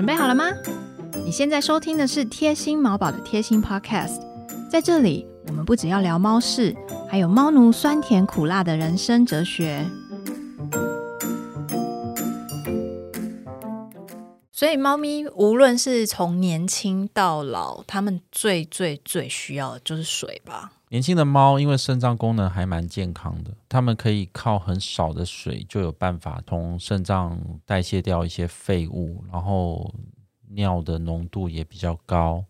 准备好了吗？你现在收听的是贴心毛宝的贴心 Podcast，在这里我们不只要聊猫事，还有猫奴酸甜苦辣的人生哲学。所以，猫咪无论是从年轻到老，它们最最最需要的就是水吧。年轻的猫因为肾脏功能还蛮健康的，它们可以靠很少的水就有办法从肾脏代谢掉一些废物，然后尿的浓度也比较高，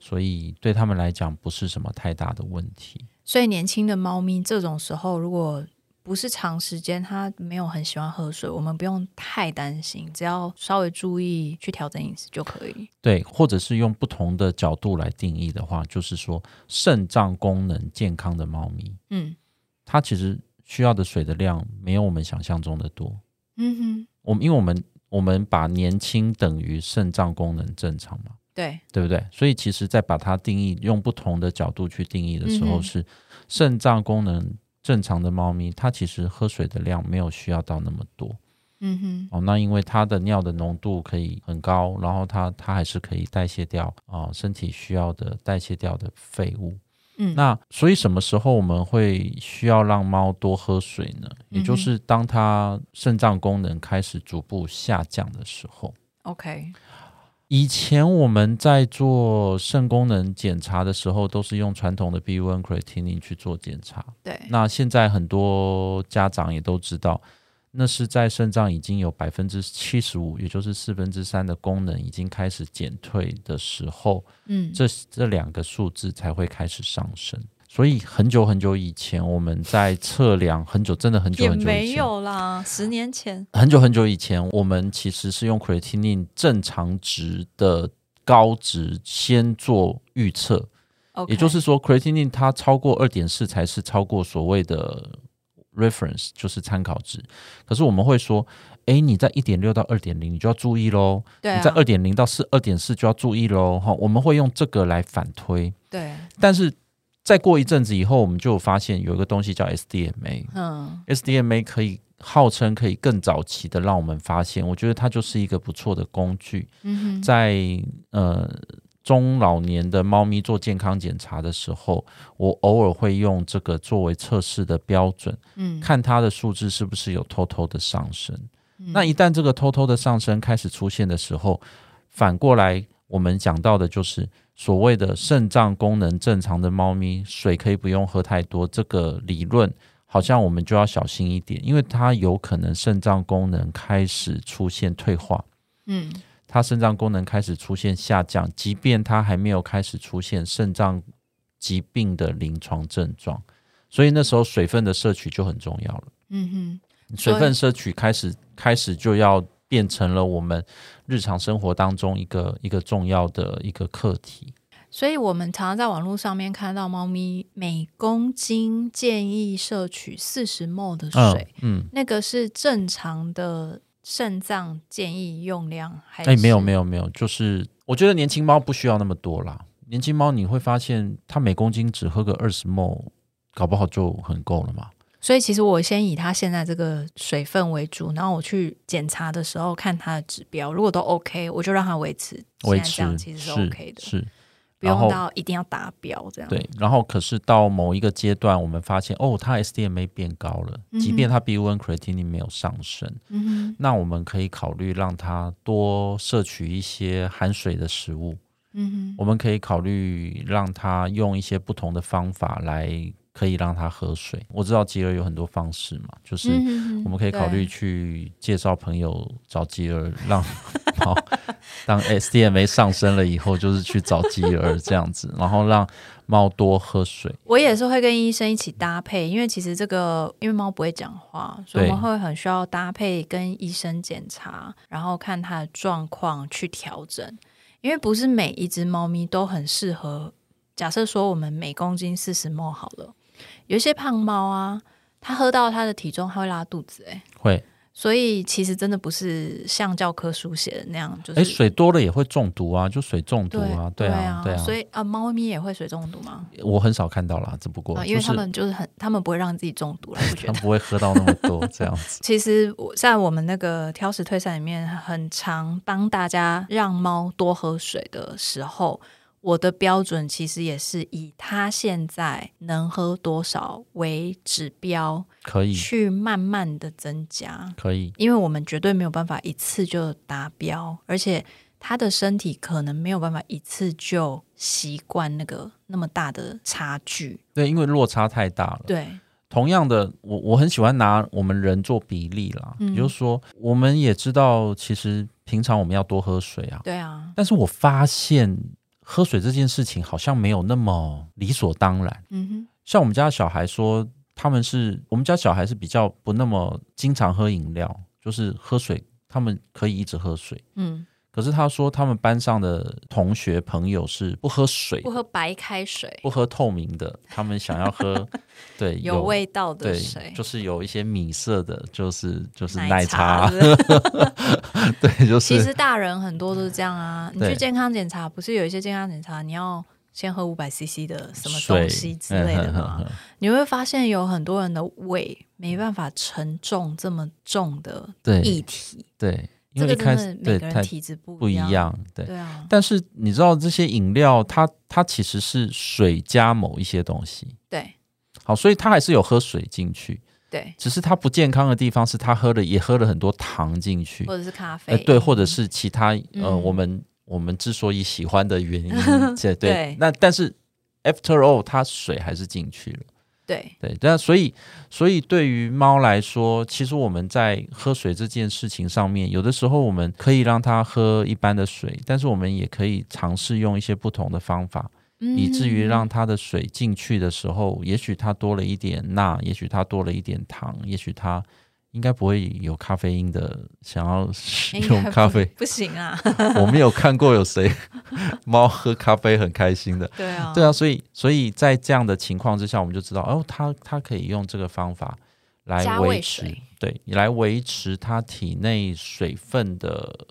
所以对他们来讲不是什么太大的问题。所以，年轻的猫咪这种时候，如果不是长时间，它没有很喜欢喝水，我们不用太担心，只要稍微注意去调整饮食就可以。对，或者是用不同的角度来定义的话，就是说肾脏功能健康的猫咪，嗯它其实需要的水的量没有我们想象中的多。嗯哼，我们因为我们我们把年轻等于肾脏功能正常嘛，对，对不对？所以其实，在把它定义用不同的角度去定义的时候，是肾脏功能正常的猫咪，它其实喝水的量没有需要到那么多嗯哼，哦。那因为它的尿的浓度可以很高，然后它它还是可以代谢掉啊、身体需要的代谢掉的废物。嗯，那所以什么时候我们会需要让猫多喝水呢？也嗯就是当它肾脏功能开始逐步下降的时候。OK，以前我们在做肾功能检查的时候，都是用传统的 BUN creatinine 去做检查。对，那现在很多家长也都知道，那是在肾脏已经有百分之七十五，也就是四分之三的功能已经开始减退的时候，嗯，这这两个数字才会开始上升。所以很久很久以前，我们在测量很久，真的很久很久以前，没有啦，十年前。很久很久以前，我们其实是用 creatinine 正常值的高值先做预测也就是说，creatinine 它超过二点四才是超过所谓的 reference，就是参考值。可是我们会说，诶，你在一点六到二点零，你就要注意喽；啊，你在二点零到四二点四就要注意喽。哈，我们会用这个来反推。对，但是再过一阵子以后，我们就发现有一个东西叫 SDMA。嗯。SDMA 可以号称可以更早期的让我们发现，我觉得它就是一个不错的工具，嗯哼，在呃中老年的猫咪做健康检查的时候，我偶尔会用这个作为测试的标准，嗯，看它的数字是不是有偷偷的上升。嗯。那一旦这个偷偷的上升开始出现的时候，反过来我们讲到的就是所谓的肾脏功能正常的猫咪，水可以不用喝太多，这个理论好像我们就要小心一点，因为它有可能肾脏功能开始出现退化。嗯它肾脏功能开始出现下降，即便它还没有开始出现肾脏疾病的临床症状，所以那时候水分的摄取就很重要了。嗯哼。水分摄取开始开始就要变成了我们日常生活当中一个一个重要的一个课题。所以我们常常在网络上面看到猫咪每公斤建议摄取四十 ml 的水，嗯，那个是正常的肾脏建议用量，还哎、是？没有没有没有，就是我觉得年轻猫不需要那么多啦。年轻猫你会发现，它每公斤只喝个二十 ml，搞不好就很够了嘛。所以其实我先以它现在这个水分为主，然后我去检查的时候看它的指标，如果都 OK，我就让它维持维现在这样持其实是是 OK 的，是不用到一定要达标这样。对，然后可是到某一个阶段，我们发现哦，它 SDMA 变高了，嗯即便它 BUN creatinine 没有上升，嗯哼，那我们可以考虑让它多摄取一些含水的食物。嗯哼，我们可以考虑让他用一些不同的方法来，可以让他喝水。我知道吉尔有很多方式嘛，就是我们可以考虑去介绍朋友找吉尔，让 好当 SDMA 上升了以后，就是去找吉尔这样子，然后让猫多喝水。我也是会跟医生一起搭配，因为其实这个因为猫不会讲话，所以我们会很需要搭配跟医生检查，然后看它的状况去调整。因为不是每一只猫咪都很适合。假设说我们每公斤四十 ml 好了，有一些胖猫啊，它喝到它的体重它会拉肚子、欸，会所以其实真的不是像教科书写的那样，就是哎，水多了也会中毒啊，就水中毒对啊，对啊，对啊。所以啊，猫咪也会水中毒吗？我很少看到啦，只不过啊，因为就是他们就是很，他们不会让自己中毒了，我觉得。他们不会喝到那么多这样子。其实我在我们那个挑食退散里面，很常帮大家让猫多喝水的时候，我的标准其实也是以他现在能喝多少为指标，可以，去慢慢的增加。可以，因为我们绝对没有办法一次就达标，而且他的身体可能没有办法一次就习惯那个那么大的差距。对，因为落差太大了。对，同样的，我我很喜欢拿我们人做比例啦，嗯也就是说，我们也知道，其实平常我们要多喝水啊，对啊，但是我发现喝水这件事情好像没有那么理所当然。嗯哼，像我们家小孩说，他们是我们家小孩是比较不那么经常喝饮料，就是喝水，他们可以一直喝水。嗯，可是他说，他们班上的同学朋友是不喝水不喝白开水，不喝透明的，他们想要喝 对有味道的水，，就是有一些米色的，就是就是奶奶茶，对，就是其实大人很多都是这样啊。你去健康检查，不是有一些健康检查，你要先喝五百 CC 的什么东西之类的嗯吗？你会发现有很多人的胃没办法承重这么重的对议题，对，因为一开始对体质不不一样。对。对啊，但是你知道这些饮料它，它其实是水加某一些东西，对好，所以它还是有喝水进去，对，只是它不健康的地方是它喝了也喝了很多糖进去，或者是咖啡，呃，对，或者是其他呃，嗯我们我们之所以喜欢的原因，对，那但是 after all，它水还是进去了。对。对，那所以所以对于猫来说，其实我们在喝水这件事情上面，有的时候我们可以让它喝一般的水，但是我们也可以尝试用一些不同的方法，以至于嗯让它的水进去的时候，也许它多了一点钠，也许它多了一点糖，也许它应该不会有咖啡因的想要用 咖啡。不行啊，我没有看过有谁 猫喝咖啡很开心的。对啊，对啊，所以所以在这样的情况之下，我们就知道哦，它它可以用这个方法来维持水，对，来维持它体内水分的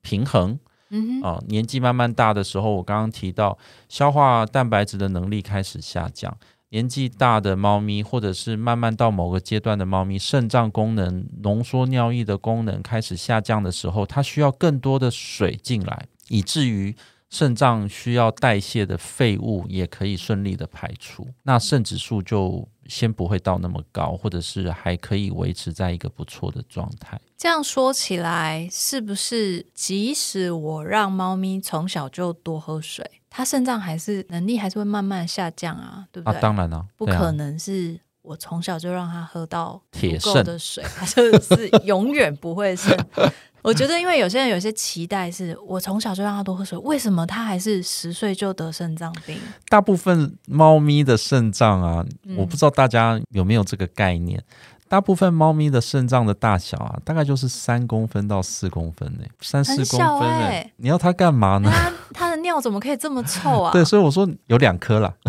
平衡嗯哼，啊、年纪慢慢大的时候，我刚刚提到消化蛋白质的能力开始下降。年纪大的猫咪，或者是慢慢到某个阶段的猫咪，肾脏功能、浓缩尿液的功能开始下降的时候，它需要更多的水进来，以至于肾脏需要代谢的废物也可以顺利的排出，那肾指数就先不会到那么高，或者是还可以维持在一个不错的状态。这样说起来，是不是即使我让猫咪从小就多喝水，它肾脏还是能力还是会慢慢下降啊？对不啊，对？当然了、啊不可能是我从小就让它喝到铁肾的水，它就是永远不会肾。我觉得，因为有些人有些期待是，我从小就让他多喝水，为什么他还是十岁就得肾脏病？大部分猫咪的肾脏啊，嗯我不知道大家有没有这个概念。大部分猫咪的肾脏的大小啊，大概就是三公分到四公分呢、三四公分小呢、欸你要它干嘛呢？那它它的尿怎么可以这么臭啊？对，所以我说有两颗啦，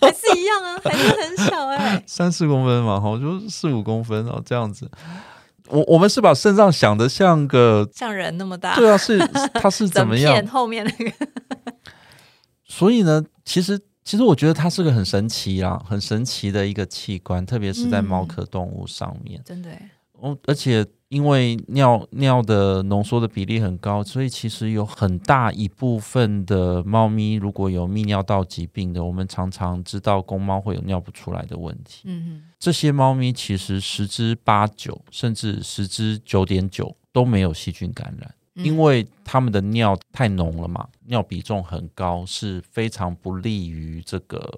还是一样啊，还是很小哎、三四公分嘛，哈，就四五公分哦，这样子。我我们是把肾脏想的像个，像人那么大，对啊，是它是怎么样？后面那个，所以呢，其实其实我觉得它是个很神奇啦，很神奇的一个器官，特别是在猫嗯科动物上面。真的欸哦，而且因为尿尿的浓缩的比例很高，所以其实有很大一部分的猫咪如果有泌尿道疾病的，我们常常知道公猫会有尿不出来的问题。嗯这些猫咪其实十之八九，甚至十之九点九都没有细菌感染。嗯，因为他们的尿太浓了嘛，尿比重很高，是非常不利于这个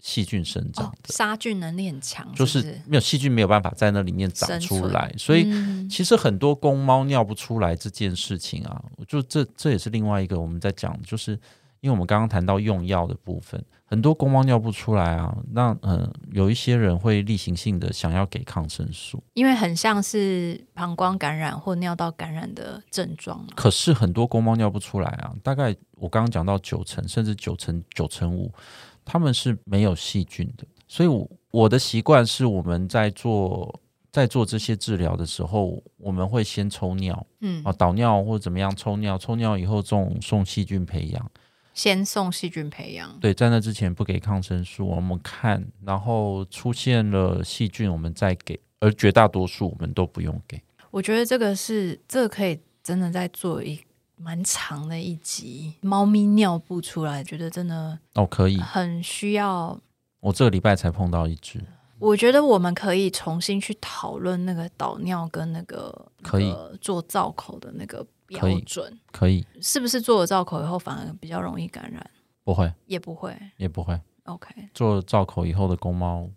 细菌生长哦，的，杀菌能力很强，就是是？没有细菌没有办法在那里面长出来，所以嗯。其实很多公猫尿不出来这件事情啊，就这这也是另外一个我们在讲，就是因为我们刚刚谈到用药的部分，很多公猫尿不出来啊，那嗯、呃有一些人会例行性的想要给抗生素，因为很像是膀胱感染或尿道感染的症状嘛。可是很多公猫尿不出来啊，大概我刚刚讲到九成甚至九成九成五，他们是没有细菌的，所以我我的习惯是我们在做在做这些治疗的时候，我们会先抽尿嗯啊，，导尿或者怎么样抽尿，抽尿以后送送细菌培养。先送细菌培养，对，在那之前不给抗生素，我们看，然后出现了细菌，我们再给，而绝大多数我们都不用给。我觉得这个是这个可以真的在做一蛮长的一集，猫咪尿布出来，觉得真的哦，可以，很需要。我这个礼拜才碰到一只，我觉得我们可以重新去讨论那个导尿跟那个可以那个做造口的那个标可以准，可以，是不是做了造口以后反而比较容易感染？不会，也不会。也不会。OK，做了造口以后的公猫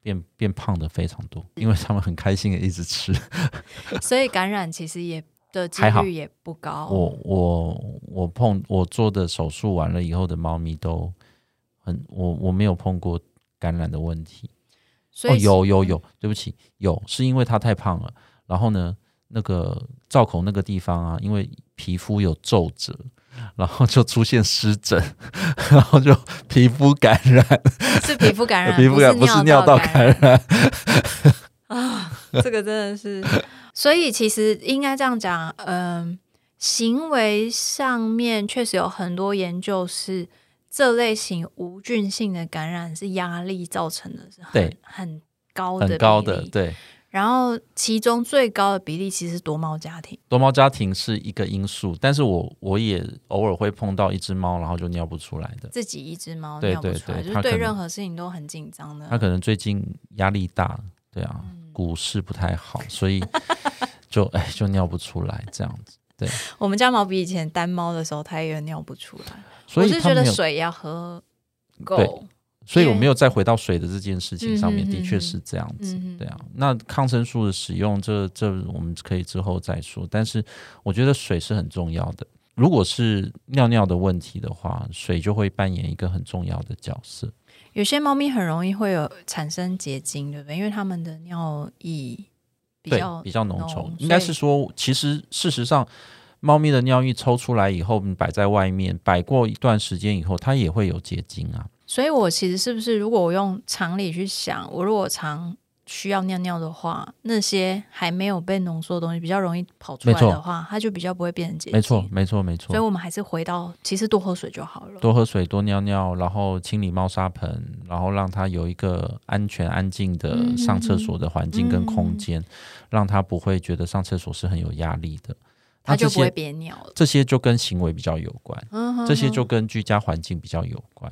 变变胖的非常多，因为他们很开心的一直吃。所以感染其实也的几率也不高。我我我碰我做的手术完了以后的猫咪都很，我我没有碰过感染的问题。哦，所以有有有，对不起，有是因为它太胖了，然后呢，那个造口那个地方啊，因为皮肤有皱褶，然后就出现湿疹，然后就皮肤感染，是皮肤感染，皮肤感不是尿道感感染。啊，这个真的是，所以其实应该这样讲，嗯、行为上面确实有很多研究是这类型无菌性的感染是压力造成的，是很对很高的很高的，对，然后其中最高的比例其实是多猫家庭，多猫家庭是一个因素，但是我我也偶尔会碰到一只猫，然后就尿不出来的。自己一只猫尿不出来，就是对任何事情都很紧张的。它可能最近压力大，对啊，嗯股市不太好，所以 就哎就尿不出来这样子。对 我们家毛比以前单猫的时候，它也尿不出来。所我是觉得水要喝够。对所以我没有再回到水的这件事情上面，的确是这样子。嗯对啊，那抗生素的使用，这这我们可以之后再说。但是我觉得水是很重要的。如果是尿尿的问题的话，水就会扮演一个很重要的角色。有些猫咪很容易会有产生结晶，对不对？因为它们的尿液比对较，比较浓稠，应该是说，其实事实上，猫咪的尿液抽出来以后，你摆在外面，摆过一段时间以后，它也会有结晶啊。所以我其实是不是，如果我用常理去想，我如果常需要尿尿的话，那些还没有被浓缩的东西比较容易跑出来的话，它就比较不会变成结晶。没错，没错，没错所以。我们还是回到，其实多喝水就好了。多喝水，多尿尿，然后清理猫砂盆，然后让它有一个安全、安静的嗯上厕所的环境跟空间，让它不会觉得上厕所是很有压力的。它就不会憋尿了。这些就跟行为比较有关，嗯哼这些就跟居家环境比较有关。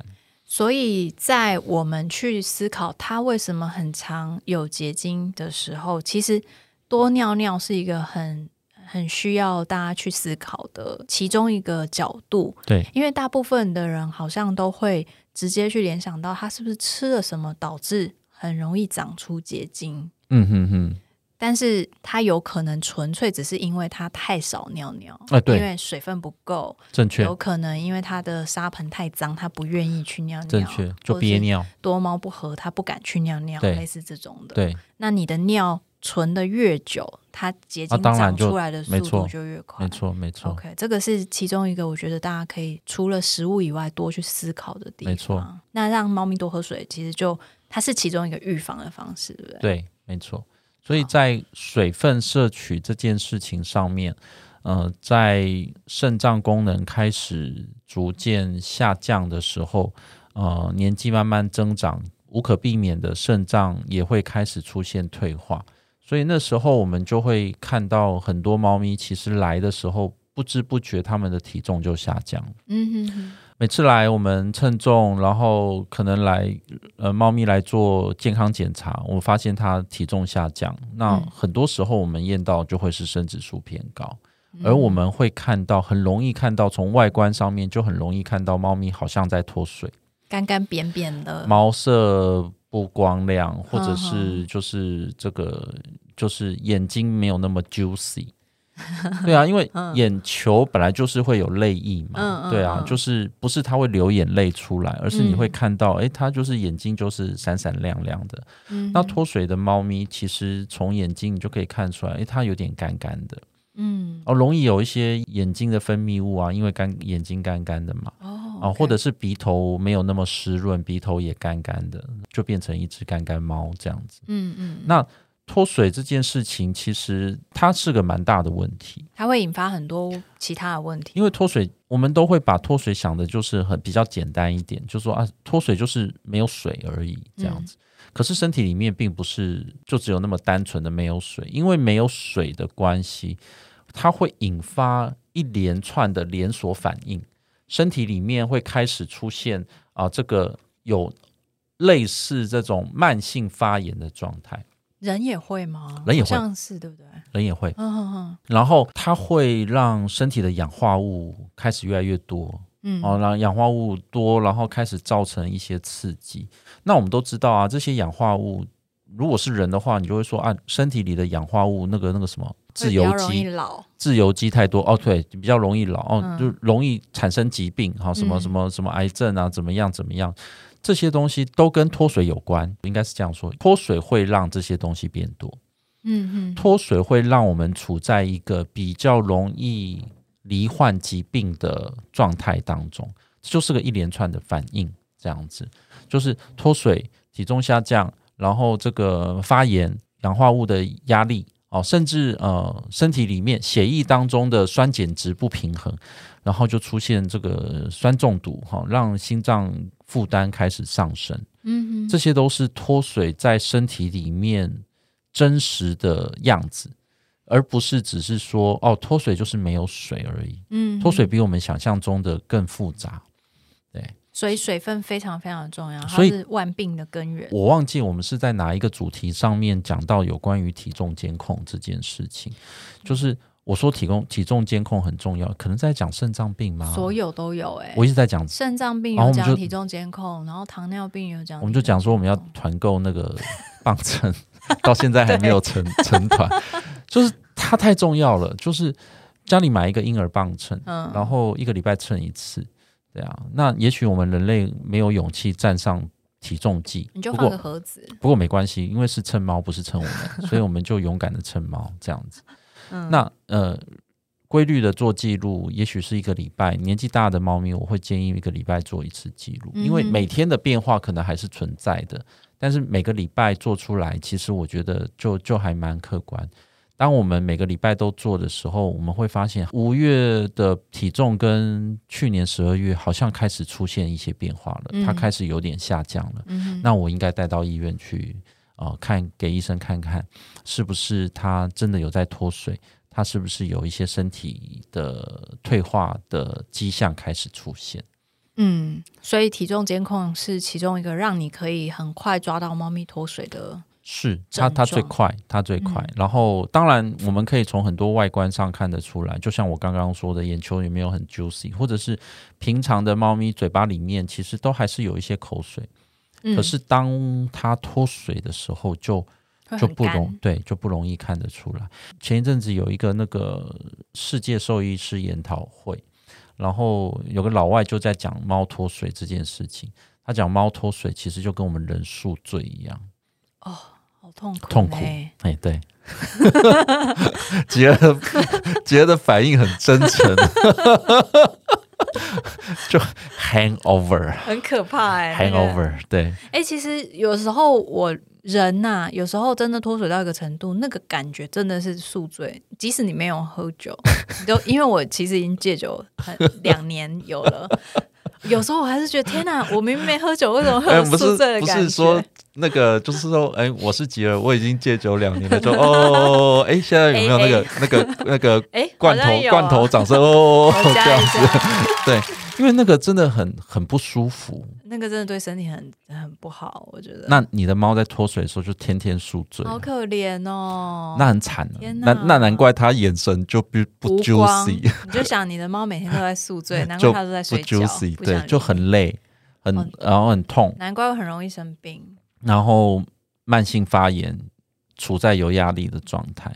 所以在我们去思考它为什么很常有结晶的时候，其实多尿尿是一个很很需要大家去思考的其中一个角度。对，因为大部分的人好像都会直接去联想到他是不是吃了什么导致很容易长出结晶，嗯哼哼，但是它有可能纯粹只是因为它太少尿尿，呃对因为水分不够，正确有，可能因为它的沙盆太脏，它不愿意去尿尿，正确，就憋尿。多猫不合，它不敢去尿尿，对类似这种的。，对，那你的尿存的越久，它结晶长出来的速度就越快。没错，没错。OK，这个是其中一个我觉得大家可以除了食物以外多去思考的地方。没错，那让猫咪多喝水，其实就它是其中一个预防的方式，对不对？对，没错。所以在水分摄取这件事情上面，呃，在肾脏功能开始逐渐下降的时候，呃，年纪慢慢增长，无可避免的肾脏也会开始出现退化。所以那时候我们就会看到很多猫咪，其实来的时候不知不觉它们的体重就下降。嗯哼哼，每次来我们称重，然后可能来呃猫咪来做健康检查，我发现它体重下降。那嗯。很多时候我们验到就会是生指数偏高，嗯。而我们会看到很容易看到从外观上面就很容易看到猫咪好像在脱水，干干扁扁的，毛色不光亮，或者嗯是就是这个就是眼睛没有那么 juicy。对啊，因为嗯。眼球本来就是会有泪液嘛，对啊，嗯。就是不是它会流眼泪出来，而是你会嗯看到，诶，它就是眼睛就是闪闪亮亮的。嗯那脱水的猫咪，其实从眼睛你就可以看出来，诶，它有点干干的，嗯。哦，容易有一些眼睛的分泌物啊，因为干眼睛干干的嘛，哦啊，或者是鼻头没有那么湿润，鼻头也干干的，就变成一只干干猫这样子。嗯嗯，那脱水这件事情，其实它是个蛮大的问题，它会引发很多其他的问题。因为脱水，我们都会把脱水想的就是很比较简单一点，就说啊，脱水就是没有水而已这样子。可是身体里面并不是就只有那么单纯的没有水，因为没有水的关系，它会引发一连串的连锁反应，身体里面会开始出现啊，这个有类似这种慢性发炎的状态。人也会吗？人也会，像是对不对？人也会。嗯嗯嗯。然后它会让身体的氧化物开始越来越多。嗯。哦，让氧化物多，然后开始造成一些刺激。那我们都知道啊，这些氧化物，如果是人的话，你就会说啊，身体里的氧化物那个那个什么自由基，自由基太多哦，对，比较容易老哦，就容易产生疾病，好，什么什么什么癌症啊，怎么样怎么样。这些东西都跟脱水有关，应该是这样说：脱水会让这些东西变多。嗯嗯，脱水会让我们处在一个比较容易罹患疾病的状态当中，就是个一连串的反应。这样子就是脱水、体重下降，然后这个发炎、氧化物的压力哦，甚至呃身体里面血液当中的酸碱值不平衡，然后就出现这个酸中毒哈，让心脏。负担开始上升，嗯，这些都是脱水在身体里面真实的样子，而不是只是说哦，脱水就是没有水而已。嗯，脱水比我们想象中的更复杂。对，所以水分非常非常重要，它是万病的根源。我忘记我们是在哪一个主题上面讲到有关于体重监控这件事情，就是。我说体重体重监控很重要，可能在讲肾脏病吗？所有都有哎，我一直在讲肾脏病有讲体重监控，然后糖尿病有讲，我们就讲说我们要团购那个磅秤，到现在还没有成成团，就是它太重要了。就是家里买一个婴儿磅秤，然后一个礼拜称一次，这样。那也许我们人类没有勇气站上体重计，你就放个盒子。不过没关系，因为是称猫，不是称我们，所以我们就勇敢的称猫，这样子。那呃，规律的做记录，也许是一个礼拜。年纪大的猫咪，我会建议一个礼拜做一次记录，因为每天的变化可能还是存在的。但是每个礼拜做出来，其实我觉得就就还蛮客观。当我们每个礼拜都做的时候，我们会发现五月的体重跟去年十二月好像开始出现一些变化了，它开始有点下降了。那我应该带到医院去。啊，看给医生看看，是不是他真的有在脱水？他是不是有一些身体的退化的迹象开始出现？嗯，所以体重监控是其中一个让你可以很快抓到猫咪脱水的。是它，它最快，它最快。然后，当然我们可以从很多外观上看得出来，就像我刚刚说的，眼球有没有很 juicy，或者是平常的猫咪嘴巴里面其实都还是有一些口水。可是当它脱水的时候，就就不容对就不容易看得出来。前一阵子有一个那个世界兽医师研讨会，然后有个老外就在讲猫脱水这件事情。他讲猫脱水其实就跟我们人宿醉一样。哦，好痛苦，痛苦。哎，对，杰的杰儿的反应很真诚。就 hangover，很可怕哎，hangover，对，哎，其实有时候我人呐，有时候真的脱水到一个程度，那个感觉真的是宿醉，即使你没有喝酒，都因为我其实已经戒酒很两年有了。有时候我还是觉得天哪，我明明没喝酒，为什么会有宿醉的感觉？不是说那个，就是说，哎，我是吉儿，我已经戒酒两年了，就哦，哎，现在有没有那个那个那个哎罐头罐头掌声哦，这样子，对。因为那个真的很很不舒服，那个真的对身体很很不好，我觉得。那你的猫在脱水的时候就天天宿醉，好可怜哦，那很惨。那那难怪它眼神就不不 juicy。你就想你的猫每天都在宿醉，难怪它都在睡觉，对，就很累，很然后很痛，难怪我很容易生病，然后慢性发炎，处在有压力的状态。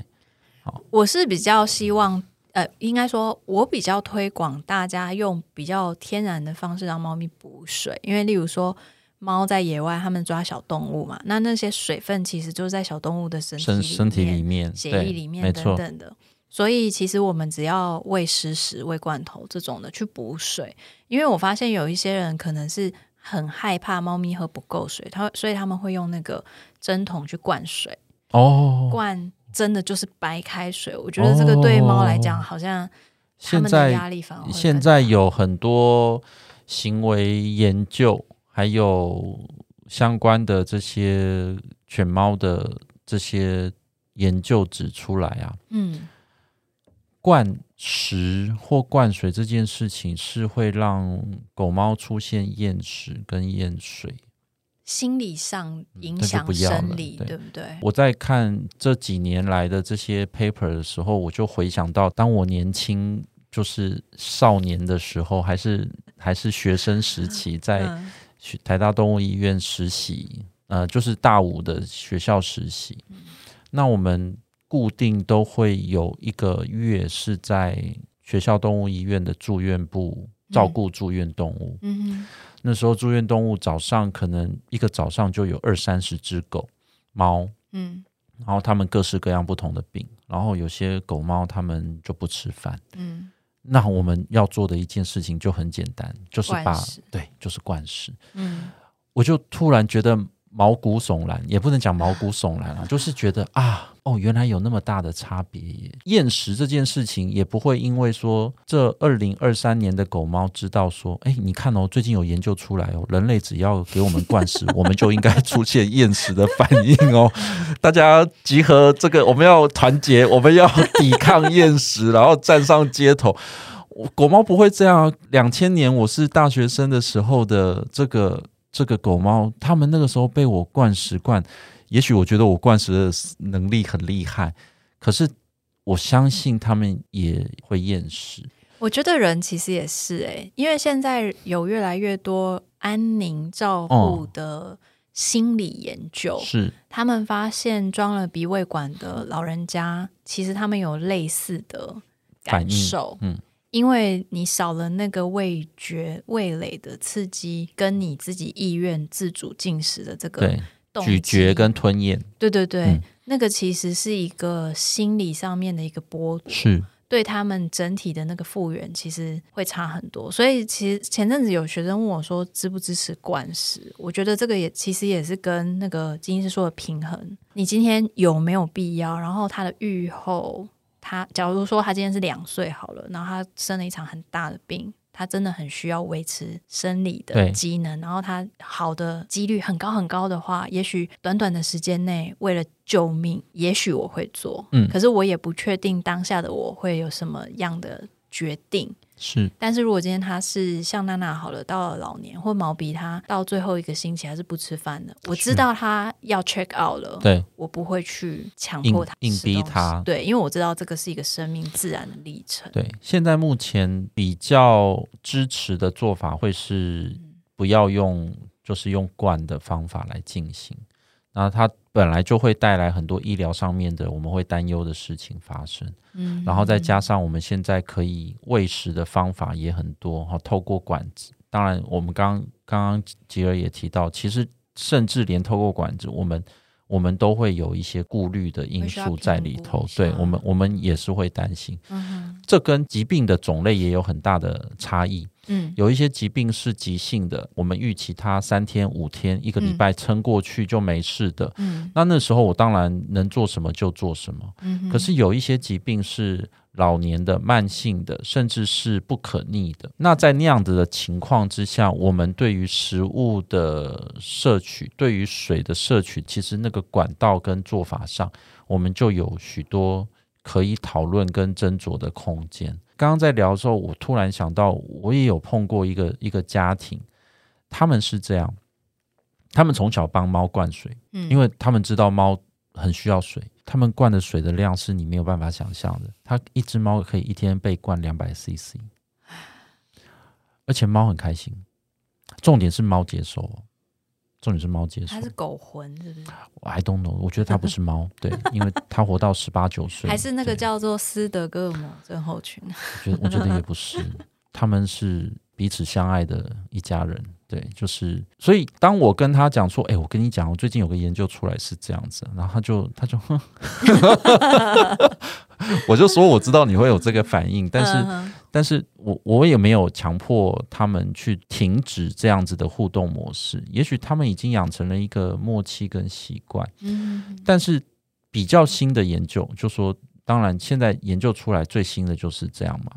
好，我是比较希望。呃，应该说，我比较推广大家用比较天然的方式让猫咪补水，因为例如说，猫在野外，它们抓小动物嘛，那那些水分其实就在小动物的身身身体里面、血液里面等等的，所以其实我们只要喂食食、喂罐头这种的去补水，因为我发现有一些人可能是很害怕猫咪喝不够水，他所以他们会用那个针筒去灌水。哦，灌真的就是白开水。我觉得这个对猫来讲，好像他们的现在压力反而会更现在有很多行为研究，还有相关的这些犬猫的这些研究指出来啊，嗯灌食或灌水这件事情是会让狗猫出现厌食跟厌水。心理上影响生理，对对不对？我在看这几年来的这些 paper 的时候，我就回想到，当我年轻就是少年的时候，还是还是学生时期，在台大动物医院实习，呃，就是大五的学校实习。那我们固定都会有一个月是在学校动物医院的住院部照顾住院动物。嗯哼那时候住院动物早上可能一个早上就有二三十只狗、猫，嗯然后它们各式各样不同的病，然后有些狗猫它们就不吃饭。嗯那我们要做的一件事情就很简单，就是把对，就是灌食。嗯我就突然觉得毛骨悚然，也不能讲毛骨悚然啊，就是觉得啊，哦，原来有那么大的差别。厌食这件事情也不会因为说这二零二三年的狗猫知道说，哎，你看哦，最近有研究出来哦，人类只要给我们灌食，我们就应该出现厌食的反应哦。大家集合这个，我们要团结，我们要抵抗厌食，然后站上街头。我狗猫不会这样啊。两千年我是大学生的时候的这个这个狗猫，他们那个时候被我灌食灌，也许我觉得我灌食的能力很厉害，可是我相信他们也会厌食。我觉得人其实也是哎、因为现在有越来越多安宁照护的心理研究，是。他们发现装了鼻胃管的老人家，其实他们有类似的感受，嗯，因为你少了那个味觉、味蕾的刺激，跟你自己意愿自主进食的这个咀嚼跟吞咽对对对，嗯那个其实是一个心理上面的一个剥夺，是对他们整体的那个复原其实会差很多。所以其实前阵子有学生问我说支不支持灌食，我觉得这个也其实也是跟那个金医师说的平衡，你今天有没有必要？然后他的愈后，他假如说他今天是两岁好了，然后他生了一场很大的病。他真的很需要维持生理的机能，然后他好的几率很高很高的话，也许短短的时间内为了救命，也许我会做，嗯可是我也不确定当下的我会有什么样的决定。是但是如果今天他是像娜娜好了，到了老年或毛鼻，他到最后一个星期还是不吃饭的，我知道他要 check out 了，对我不会去强迫他硬逼他对，因为我知道这个是一个生命自然的历程。对。现在目前比较支持的做法会是不要用，就是用灌的方法来进行。那它本来就会带来很多医疗上面的我们会担忧的事情发生。嗯然后再加上我们现在可以喂食的方法也很多哈，透过管子。当然，我们刚刚刚吉尔也提到，其实甚至连透过管子，我们我们都会有一些顾虑的因素在里头对我们，我们也是会担心。嗯这跟疾病的种类也有很大的差异。嗯有一些疾病是急性的，我们预期它三天、五天、一个礼拜撑过去就没事的。嗯那那时候我当然能做什么就做什么。嗯可是有一些疾病是老年的、慢性的，甚至是不可逆的。那在那样子的情况之下，我们对于食物的摄取、对于水的摄取，其实那个管道跟做法上，我们就有许多可以讨论跟斟酌的空间。刚刚在聊的时候，我突然想到，我也有碰过一个一个家庭，他们是这样，他们从小帮猫灌水。嗯因为他们知道猫很需要水，他们灌的水的量是你没有办法想象的。它一只猫可以一天被灌两百 CC，而且猫很开心。重点是猫接受哦，重点是猫接受它。是狗魂，是不是？I don't know，我觉得它不是猫，对，因为它活到十八九岁，还是那个叫做斯德哥尔摩症候群？我觉得我觉得也不是，他们是彼此相爱的一家人。对，就是，所以当我跟他讲说，哎、我跟你讲，我最近有个研究出来是这样子，然后他就他就，哼 我就说我知道你会有这个反应，但是、但是我我也没有强迫他们去停止这样子的互动模式，也许他们已经养成了一个默契跟习惯，嗯。但是比较新的研究，就说，当然现在研究出来最新的就是这样嘛，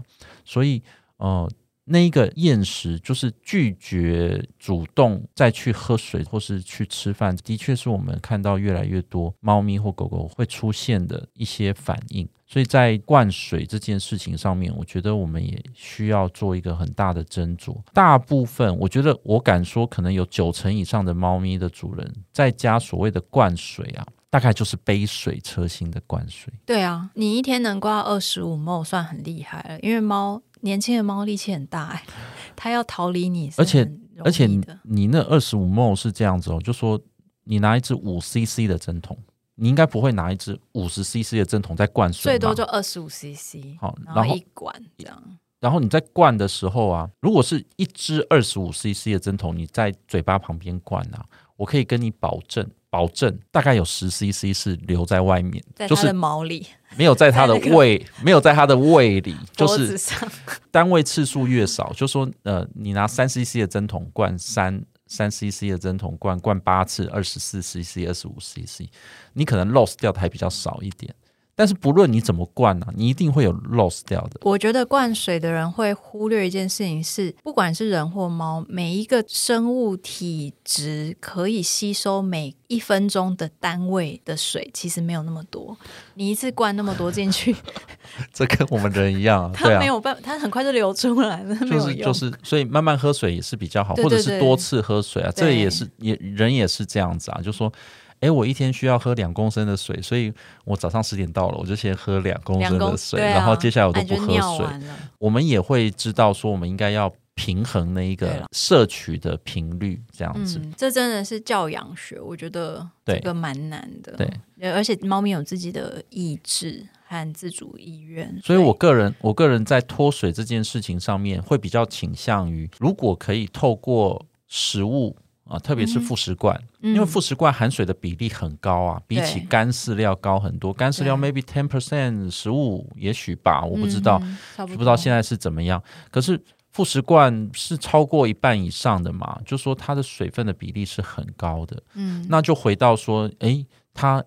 所以呃。那一个厌食就是拒绝主动再去喝水或是去吃饭，的确是我们看到越来越多猫咪或狗狗会出现的一些反应。所以在灌水这件事情上面，我觉得我们也需要做一个很大的斟酌。大部分，我觉得我敢说，可能有九成以上的猫咪的主人在家所谓的灌水啊，大概就是杯水车薪的灌水。对啊，你一天能灌二十五毛算很厉害了，因为猫。年轻的猫力气很大哎，它要逃离你，而且而且你那二十五 m 是这样子哦，就说你拿一支五 cc 的针筒，你应该不会拿一支五十 cc 的针筒在灌水，最多就二十五 cc。好，然后一管这样，然后你在灌的时候啊，如果是一支二十五 cc 的针筒，你在嘴巴旁边灌啊，我可以跟你保证。保证大概有十 CC 是留在外面，就是毛里没有在它的 胃，没有在它的胃里，就是单位次数越少，就说呃，你拿三 CC 的针筒灌三三 CC 的针筒灌灌八次，二十四 CC、二十五 CC，你可能 loss 掉的还比较少一点。但是不论你怎么灌啊，你一定会有 loss 掉的。我觉得灌水的人会忽略一件事情是，不管是人或猫，每一个生物体质可以吸收每一分钟的单位的水，其实没有那么多。你一次灌那么多进去，这跟我们人一样，它没有办法，它很快就流出来了。就是就是，所以慢慢喝水也是比较好，或者是多次喝水啊，这也是也人也是这样子啊，就说。哎，我一天需要喝两公升的水，所以我早上十点到了，我就先喝两公升的水，然后接下来我都不喝水。我们也会知道说，我们应该要平衡那一个摄取的频率，这样子。这真的是教养学，我觉得这个蛮难的。对，而且猫咪有自己的意志和自主意愿，所以我个人，我个人在脱水这件事情上面会比较倾向于，如果可以透过食物。啊，特别是副食罐，因为副食罐含水的比例很高啊，比起干饲料高很多。干饲料 maybe ten percent 食物也许吧，我不知道，不知道现在是怎么样。可是副食罐是超过一半以上的嘛，就说它的水分的比例是很高的。嗯，那就回到说，哎，它。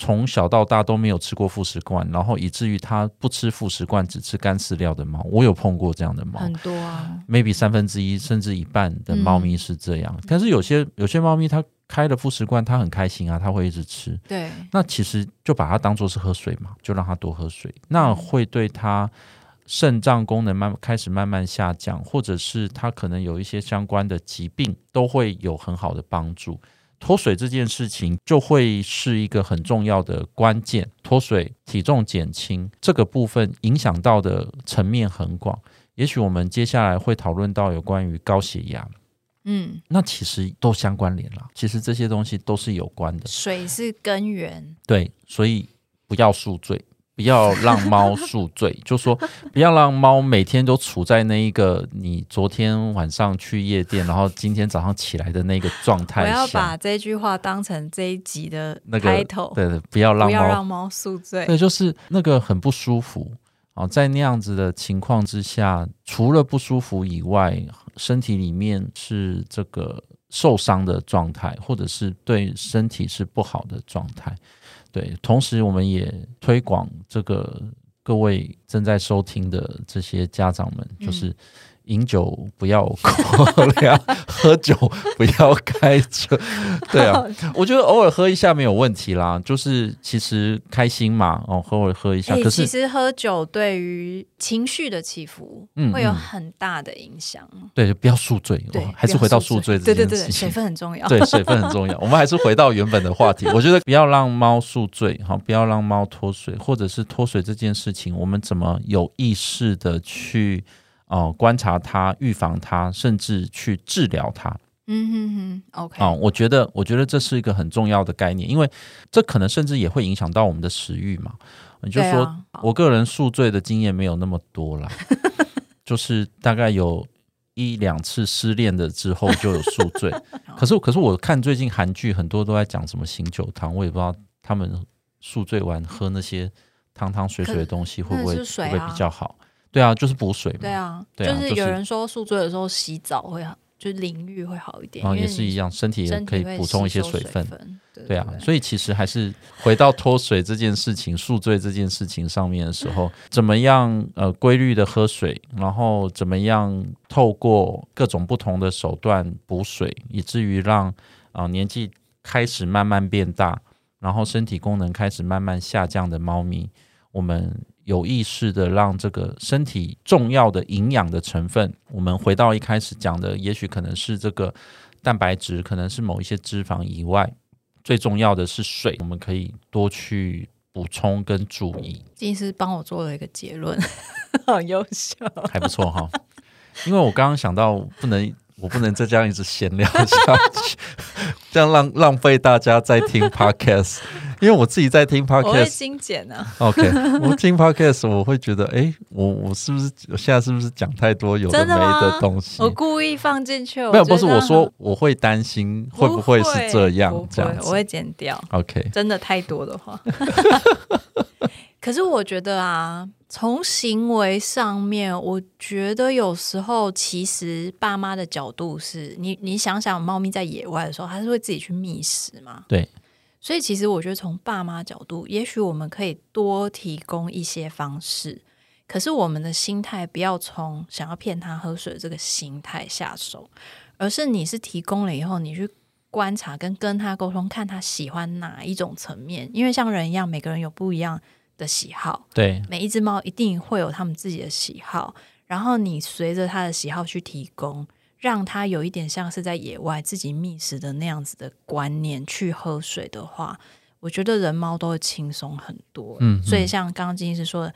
从小到大都没有吃过副食罐，然后以至于它不吃副食罐，只吃干饲料的猫，我有碰过这样的猫，很多啊，maybe 三分之一甚至一半的猫咪是这样。但是有些有些猫咪它开了副食罐，它很开心啊，它会一直吃。对，那其实就把它当做是喝水嘛，就让它多喝水，那会对它肾脏功能慢开始慢慢下降，或者是它可能有一些相关的疾病，都会有很好的帮助。脱水这件事情就会是一个很重要的关键。脱水、体重减轻这个部分影响到的层面很广。也许我们接下来会讨论到有关于高血压，嗯，那其实都相关联了。其实这些东西都是有关的。水是根源，对，所以不要宿醉。不要让猫宿醉，就说不要让猫每天都处在那一个你昨天晚上去夜店，然后今天早上起来的那个状态。我要把这句话当成这一集的那个头。对对，不要让不要让猫宿醉。对，就是那个很不舒服啊，在那样子的情况之下，除了不舒服以外，身体里面是这个受伤的状态，或者是对身体是不好的状态。对，同时我们也推广这个各位正在收听的这些家长们，就是。饮酒不要过量，喝酒不要开车。对啊，我觉得偶尔喝一下没有问题啦，就是其实开心嘛，哦，偶尔喝一下。可是其实喝酒对于情绪的起伏会有很大的影响。对，不要宿醉。对，还是回到宿醉这件事情。水分很重要。对，水分很重要。我们还是回到原本的话题。我觉得不要让猫宿醉，好，不要让猫脱水，或者是脱水这件事情，我们怎么有意识的去。哦，观察它，预防它，甚至去治疗它。嗯哼哼，OK。啊，我觉得，我觉得这是一个很重要的概念，因为这可能甚至也会影响到我们的食欲嘛。你就说我个人宿醉的经验没有那么多啦，就是大概有一两次失恋的之后就有宿醉。可是，可是我看最近韩剧很多都在讲什么醒酒汤，我也不知道他们宿醉完喝那些汤汤水水的东西会不会会不会比较好。对啊，就是补水嘛。对啊，就是有人说宿醉的时候洗澡会好就淋浴会好一点，然后因为你也是一样，身体也可以补充一些水水分。对对啊，所以其实还是回到脱水这件事情、宿醉这件事情上面的时候，怎么样呃规律的喝水，然后怎么样透过各种不同的手段补水，以至于让啊、呃年纪开始慢慢变大，然后身体功能开始慢慢下降的猫咪，我们有意识的让这个身体重要的营养的成分，我们回到一开始讲的，也许可能是这个蛋白质，可能是某一些脂肪以外，最重要的是水，我们可以多去补充跟注意，金医师帮我做了一个结论，好优秀。还不错哈。因为我刚刚想到，不能 我不能再这样一直闲聊下去，这样浪浪费大家在听 podcast。因为我自己在听 podcast，精简啊，OK，我听 podcast 我会觉得，哎，我我是不是我现在是不是讲太多有的没的东西？我故意放进去。没有，不是我说，我会担心会不会是这样这样子我会剪掉。？OK，真的太多的话。可是我觉得啊，从行为上面，我觉得有时候其实爸妈的角度是你，你想想，猫咪在野外的时候，它是会自己去觅食嘛？对。所以其实我觉得从爸妈角度，也许我们可以多提供一些方式，可是我们的心态不要从想要骗他喝水这个心态下手，而是你是提供了以后，你去观察跟跟他沟通，看他喜欢哪一种层面。因为像人一样，每个人有不一样的喜好，对，每一只猫一定会有他们自己的喜好，然后你随着他的喜好去提供，让它有一点像是在野外自己觅食的那样子的观念去喝水的话，我觉得人猫都会轻松很多。嗯所以嗯像刚刚金医师说的，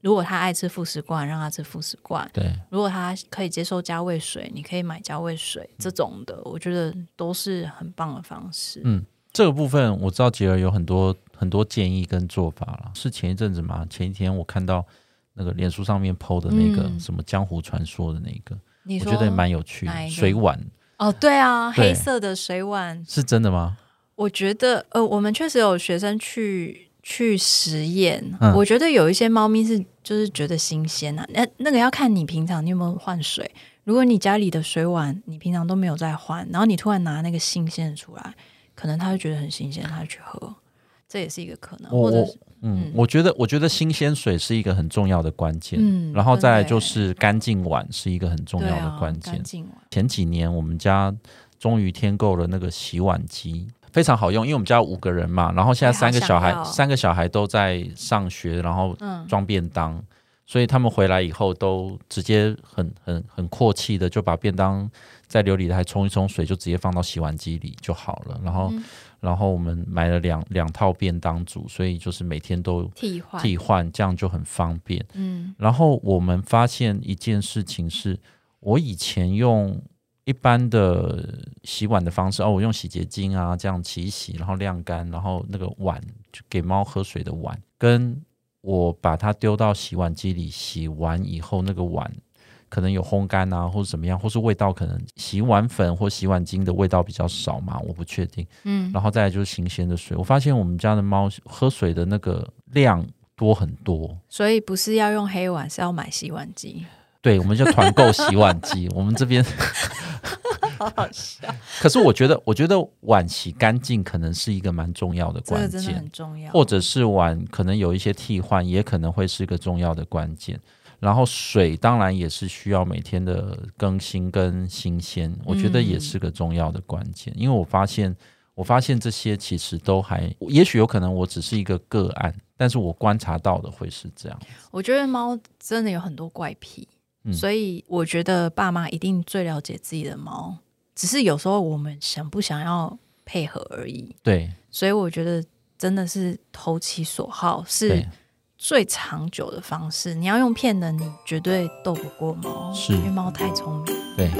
如果他爱吃副食罐，让他吃副食罐；对，如果他可以接受加味水，你可以买加味水这种的，我觉得都是很棒的方式。嗯这个部分我知道杰儿有很多很多建议跟做法了。是前一阵子吗？前一天我看到那个脸书上面 PO 的那个嗯什么江湖传说的那个，你说我觉得也蛮有趣的。水碗。哦，对啊，对。黑色的水碗。是真的吗？我觉得，呃，我们确实有学生去去实验，嗯。我觉得有一些猫咪是就是觉得新鲜啊，那那个要看你平常你有没有换水。如果你家里的水碗你平常都没有在换，然后你突然拿那个新鲜的出来，可能它会觉得很新鲜，它去喝，这也是一个可能，我我或者是嗯嗯，我觉得我觉得新鲜水是一个很重要的关键，嗯然后再来就是干净碗是一个很重要的关键干。净碗前几年我们家终于添购了那个洗碗机，非常好用，因为我们家五个人嘛，然后现在三个小孩，三个小孩都在上学，然后嗯装便当，所以他们回来以后都直接很很很阔气的就把便当在琉璃台冲一冲水，就直接放到洗碗机里就好了。然后，嗯然后我们买了两两套便当组，所以就是每天都替换替换，这样就很方便。嗯然后我们发现一件事情是，我以前用一般的洗碗的方式，哦，我用洗洁精啊这样洗一洗，然后晾干，然后那个碗就给猫喝水的碗，跟我把它丢到洗碗机里洗完以后，那个碗可能有烘干啊，或者怎么样，或是味道可能洗碗粉或洗碗精的味道比较少嘛，我不确定。嗯然后再来就是新鲜的水，我发现我们家的猫喝水的那个量多很多。所以不是要用黑碗，是要买洗碗机，对，我们就团购洗碗机。我们这边，好好笑，可是我觉得，我觉得碗洗干净可能是一个蛮重要的关键，很重要，或者是碗可能有一些替换，也可能会是一个重要的关键。然后水当然也是需要每天的更新跟新鲜，我觉得也是个重要的关键。因为我发现，我发现这些其实都还，也许有可能我只是一个个案，但是我观察到的会是这样。我觉得猫真的有很多怪癖，嗯所以我觉得爸妈一定最了解自己的猫，只是有时候我们想不想要配合而已。对所以我觉得真的是投其所好是对，最长久的方式你要用骗的你绝对斗不过猫是。因为猫太聪明。对。